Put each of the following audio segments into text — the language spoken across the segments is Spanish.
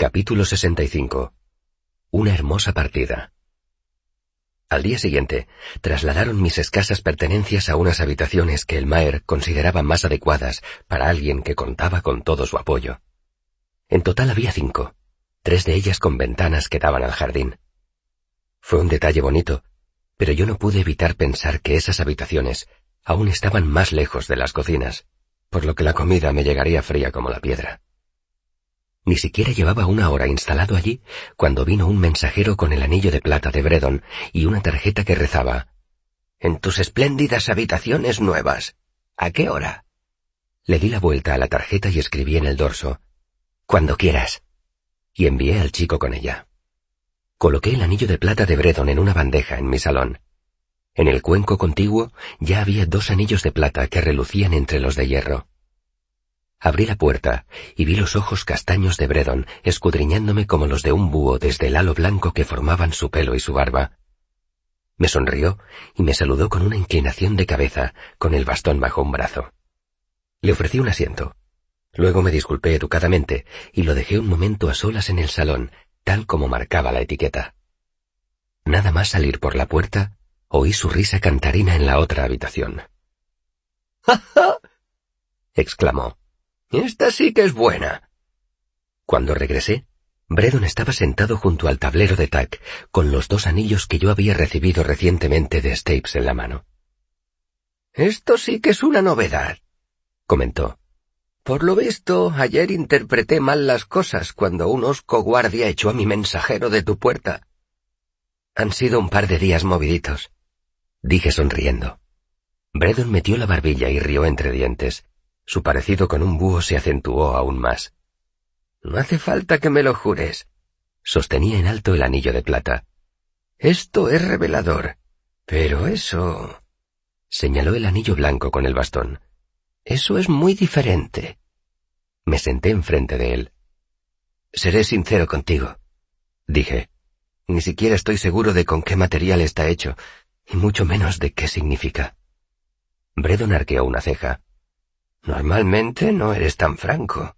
Capítulo 65. Una hermosa partida. Al día siguiente, trasladaron mis escasas pertenencias a unas habitaciones que el Maer consideraba más adecuadas para alguien que contaba con todo su apoyo. En total había cinco, tres de ellas con ventanas que daban al jardín. Fue un detalle bonito, pero yo no pude evitar pensar que esas habitaciones aún estaban más lejos de las cocinas, por lo que la comida me llegaría fría como la piedra. Ni siquiera llevaba una hora instalado allí cuando vino un mensajero con el anillo de plata de Bredon y una tarjeta que rezaba En tus espléndidas habitaciones nuevas. ¿A qué hora? Le di la vuelta a la tarjeta y escribí en el dorso Cuando quieras. Y envié al chico con ella. Coloqué el anillo de plata de Bredon en una bandeja en mi salón. En el cuenco contiguo ya había dos anillos de plata que relucían entre los de hierro. Abrí la puerta y vi los ojos castaños de Bredon escudriñándome como los de un búho desde el halo blanco que formaban su pelo y su barba. Me sonrió y me saludó con una inclinación de cabeza, con el bastón bajo un brazo. Le ofrecí un asiento. Luego me disculpé educadamente y lo dejé un momento a solas en el salón, tal como marcaba la etiqueta. Nada más salir por la puerta, oí su risa cantarina en la otra habitación. ¡Ja, ja! exclamó. Esta sí que es buena. Cuando regresé, Bredon estaba sentado junto al tablero de tac, con los dos anillos que yo había recibido recientemente de Stapes en la mano. Esto sí que es una novedad, comentó. Por lo visto, ayer interpreté mal las cosas cuando un osco guardia echó a mi mensajero de tu puerta. Han sido un par de días moviditos, dije sonriendo. Bredon metió la barbilla y rió entre dientes. Su parecido con un búho se acentuó aún más. No hace falta que me lo jures. Sostenía en alto el anillo de plata. Esto es revelador. Pero eso... Señaló el anillo blanco con el bastón. Eso es muy diferente. Me senté enfrente de él. Seré sincero contigo, dije. Ni siquiera estoy seguro de con qué material está hecho, y mucho menos de qué significa. Bredon arqueó una ceja. Normalmente no eres tan franco.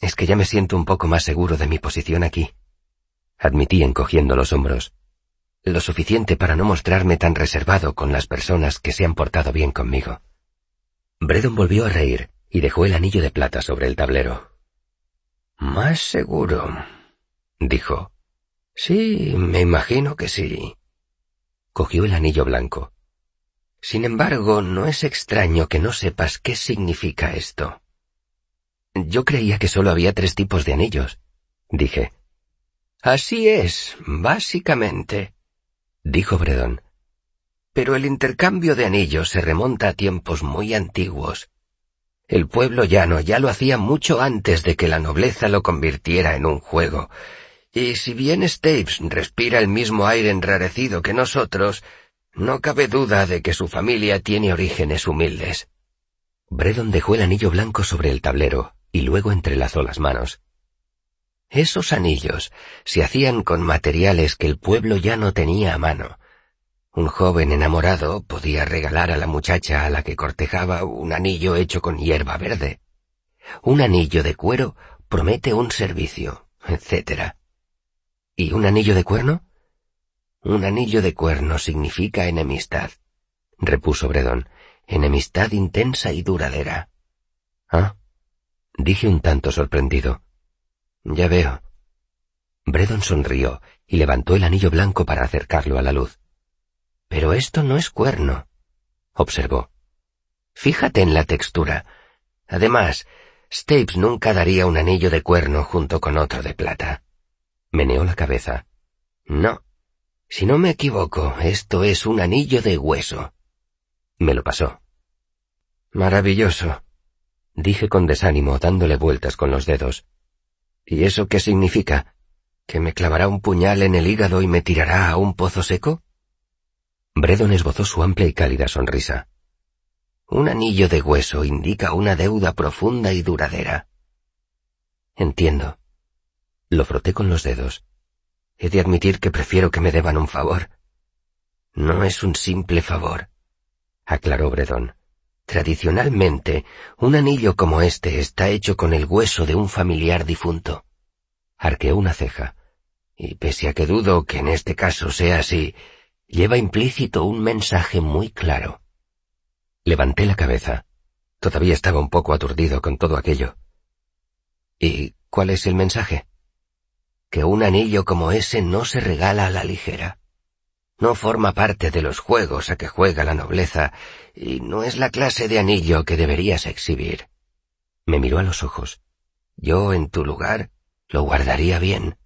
Es que ya me siento un poco más seguro de mi posición aquí. Admití encogiendo los hombros. Lo suficiente para no mostrarme tan reservado con las personas que se han portado bien conmigo. Bredon volvió a reír y dejó el anillo de plata sobre el tablero. Más seguro, dijo. Sí, me imagino que sí. Cogió el anillo blanco. Sin embargo, no es extraño que no sepas qué significa esto. Yo creía que solo había tres tipos de anillos, dije. Así es, básicamente, dijo Bredon. Pero el intercambio de anillos se remonta a tiempos muy antiguos. El pueblo llano ya lo hacía mucho antes de que la nobleza lo convirtiera en un juego. Y si bien Stapes respira el mismo aire enrarecido que nosotros, no cabe duda de que su familia tiene orígenes humildes. Bredon dejó el anillo blanco sobre el tablero y luego entrelazó las manos. Esos anillos se hacían con materiales que el pueblo ya no tenía a mano. Un joven enamorado podía regalar a la muchacha a la que cortejaba un anillo hecho con hierba verde. Un anillo de cuero promete un servicio, etc. ¿Y un anillo de cuerno? Un anillo de cuerno significa enemistad, repuso Bredon, enemistad intensa y duradera. Ah, dije un tanto sorprendido. Ya veo. Bredon sonrió y levantó el anillo blanco para acercarlo a la luz. Pero esto no es cuerno, observó. Fíjate en la textura. Además, Stapes nunca daría un anillo de cuerno junto con otro de plata. Meneó la cabeza. No, si no me equivoco, esto es un anillo de hueso. Me lo pasó. Maravilloso, dije con desánimo, dándole vueltas con los dedos. ¿Y eso qué significa? ¿Que me clavará un puñal en el hígado y me tirará a un pozo seco? Bredon esbozó su amplia y cálida sonrisa. Un anillo de hueso indica una deuda profunda y duradera. Entiendo. Lo froté con los dedos. He de admitir que prefiero que me deban un favor. No es un simple favor, aclaró Bredon. Tradicionalmente, un anillo como este está hecho con el hueso de un familiar difunto. Arqueó una ceja. Y pese a que dudo que en este caso sea así, lleva implícito un mensaje muy claro. Levanté la cabeza. Todavía estaba un poco aturdido con todo aquello. ¿Y cuál es el mensaje? Que un anillo como ese no se regala a la ligera. No forma parte de los juegos a que juega la nobleza y no es la clase de anillo que deberías exhibir. Me miró a los ojos. Yo, en tu lugar, lo guardaría bien.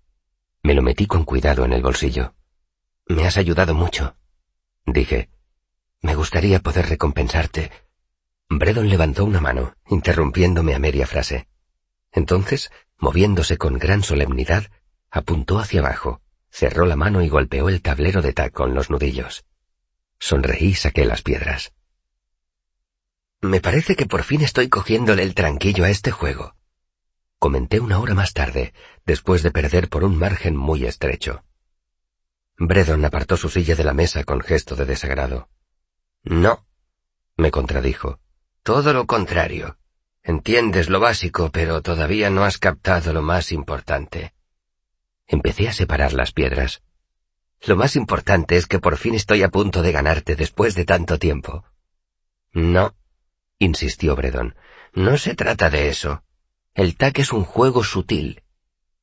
Me lo metí con cuidado en el bolsillo. Me has ayudado mucho. Dije. Me gustaría poder recompensarte. Bredon levantó una mano, interrumpiéndome a media frase. Entonces, moviéndose con gran solemnidad, apuntó hacia abajo, cerró la mano y golpeó el tablero de tac con los nudillos. Sonreí y saqué las piedras. Me parece que por fin estoy cogiéndole el tranquillo a este juego. Comenté una hora más tarde, después de perder por un margen muy estrecho. Bredon apartó su silla de la mesa con gesto de desagrado. No, me contradijo. Todo lo contrario. Entiendes lo básico, pero todavía no has captado lo más importante. Empecé a separar las piedras. Lo más importante es que por fin estoy a punto de ganarte después de tanto tiempo. No, insistió Bredon, no se trata de eso. El TAC es un juego sutil.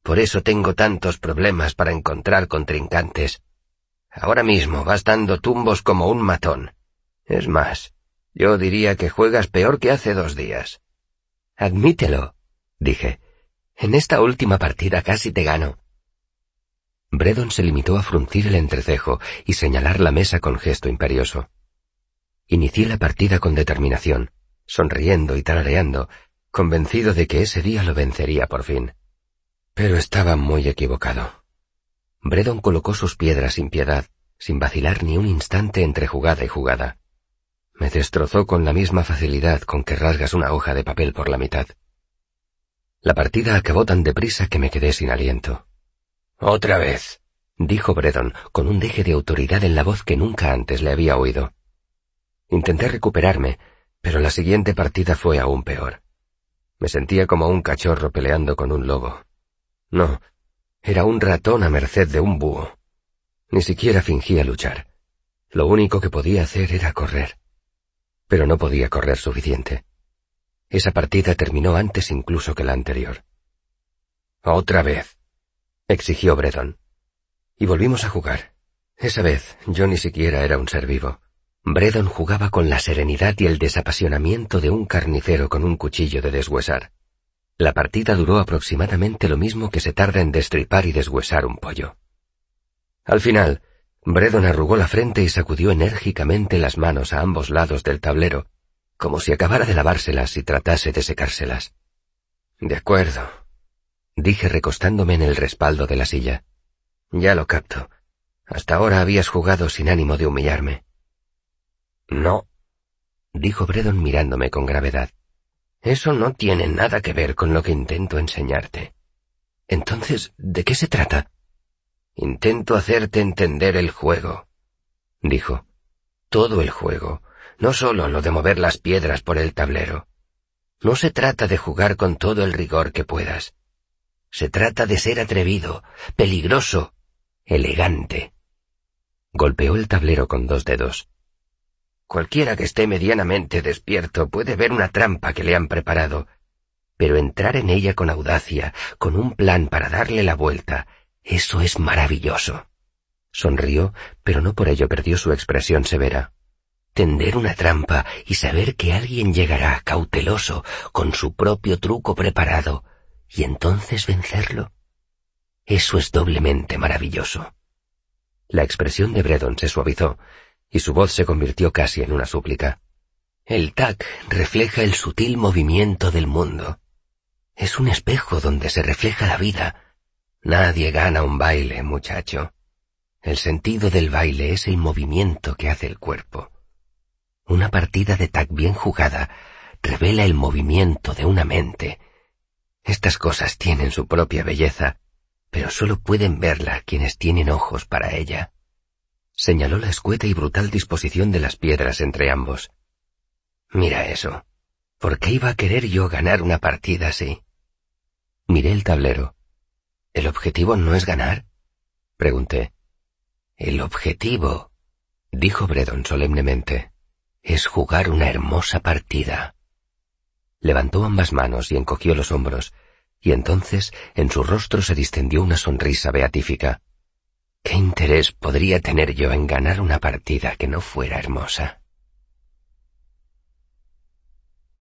Por eso tengo tantos problemas para encontrar contrincantes. Ahora mismo vas dando tumbos como un matón. Es más, yo diría que juegas peor que hace dos días. Admítelo, dije. En esta última partida casi te gano. Bredon se limitó a fruncir el entrecejo y señalar la mesa con gesto imperioso. Inicié la partida con determinación, sonriendo y tarareando, convencido de que ese día lo vencería por fin. Pero estaba muy equivocado. Bredon colocó sus piedras sin piedad, sin vacilar ni un instante entre jugada y jugada. Me destrozó con la misma facilidad con que rasgas una hoja de papel por la mitad. La partida acabó tan deprisa que me quedé sin aliento. Otra vez, dijo Bredon, con un deje de autoridad en la voz que nunca antes le había oído. Intenté recuperarme, pero la siguiente partida fue aún peor. Me sentía como un cachorro peleando con un lobo. No, era un ratón a merced de un búho. Ni siquiera fingía luchar. Lo único que podía hacer era correr. Pero no podía correr suficiente. Esa partida terminó antes incluso que la anterior. Otra vez, exigió Bredon. Y volvimos a jugar. Esa vez yo ni siquiera era un ser vivo. Bredon jugaba con la serenidad y el desapasionamiento de un carnicero con un cuchillo de deshuesar. La partida duró aproximadamente lo mismo que se tarda en destripar y deshuesar un pollo. Al final, Bredon arrugó la frente y sacudió enérgicamente las manos a ambos lados del tablero, como si acabara de lavárselas y tratase de secárselas. De acuerdo, dije recostándome en el respaldo de la silla. Ya lo capto. Hasta ahora habías jugado sin ánimo de humillarme. No, dijo Bredon mirándome con gravedad. Eso no tiene nada que ver con lo que intento enseñarte. Entonces, ¿de qué se trata? Intento hacerte entender el juego, dijo. Todo el juego, no solo lo de mover las piedras por el tablero. No se trata de jugar con todo el rigor que puedas. Se trata de ser atrevido, peligroso, elegante. Golpeó el tablero con dos dedos. Cualquiera que esté medianamente despierto puede ver una trampa que le han preparado, pero entrar en ella con audacia, con un plan para darle la vuelta, eso es maravilloso. Sonrió, pero no por ello perdió su expresión severa. Tender una trampa y saber que alguien llegará cauteloso, con su propio truco preparado, y entonces vencerlo. Eso es doblemente maravilloso. La expresión de Bredon se suavizó, y su voz se convirtió casi en una súplica. El tac refleja el sutil movimiento del mundo. Es un espejo donde se refleja la vida. Nadie gana un baile, muchacho. El sentido del baile es el movimiento que hace el cuerpo. Una partida de tac bien jugada revela el movimiento de una mente, estas cosas tienen su propia belleza, pero solo pueden verla quienes tienen ojos para ella. Señaló la escueta y brutal disposición de las piedras entre ambos. Mira eso. ¿Por qué iba a querer yo ganar una partida así? Miré el tablero. ¿El objetivo no es ganar? Pregunté. El objetivo, dijo Bredon solemnemente, es jugar una hermosa partida. Levantó ambas manos y encogió los hombros, y entonces en su rostro se distendió una sonrisa beatífica. ¿Qué interés podría tener yo en ganar una partida que no fuera hermosa?